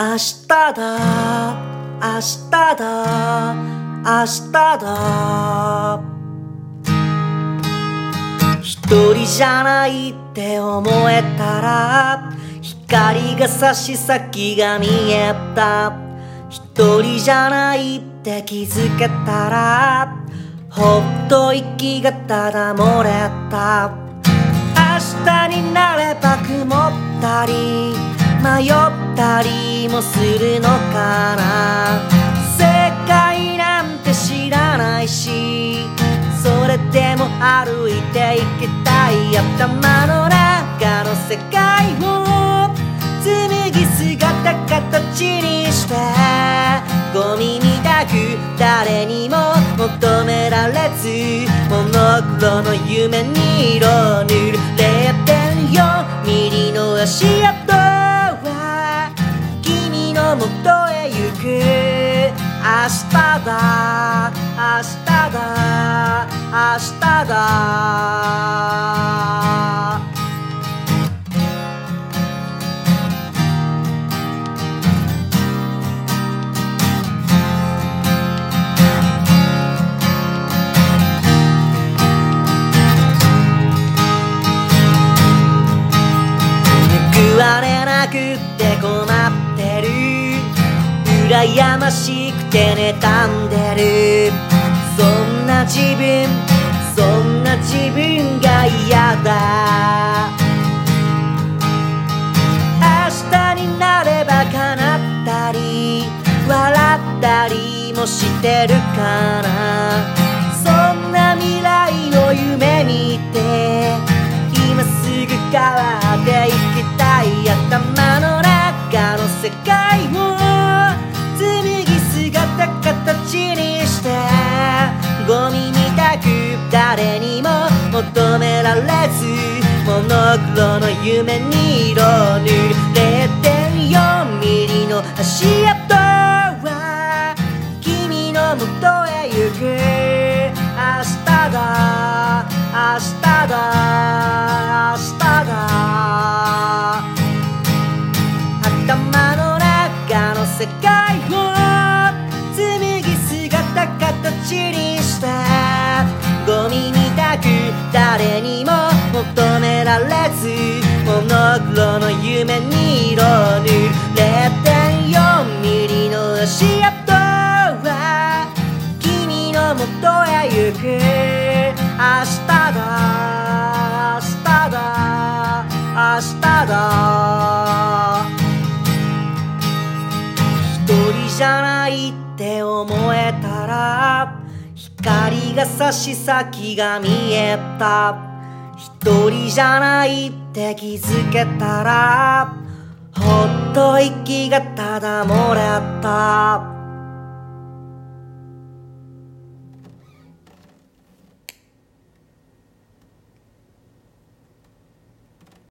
明日だ明日だ明日だ。一人じゃないって思えたら光が差し先が見えた。一人じゃないって気づけたらほっと息がただ漏れた。明日になれば曇ったり迷ったりもするのかな。世界なんて知らないしそれでも歩いて行きたい頭の中の世界を紡ぎ姿形にしてゴミみたく誰にも求められずモノクロの夢に色塗れ日だ明日だ明日だ。報われなくて困ってる。羨ましくて妬んでる。そんな自分そんな自分が嫌だ。明日になれば叶ったり笑ったりもしてるかな。そんな未来を夢見て誰にも求められずモノクロの夢に色塗れて4ミリの足跡は君の元へ行く。明日だ明日だ明日だ。られずモノクロの夢に色塗れてよミリの足跡は君のもとへ行く。明日だ明日だ明日だ。一人じゃないって思えたら光が差し先が見えた。一人じゃないって気づけたらほっと息がただ漏れた。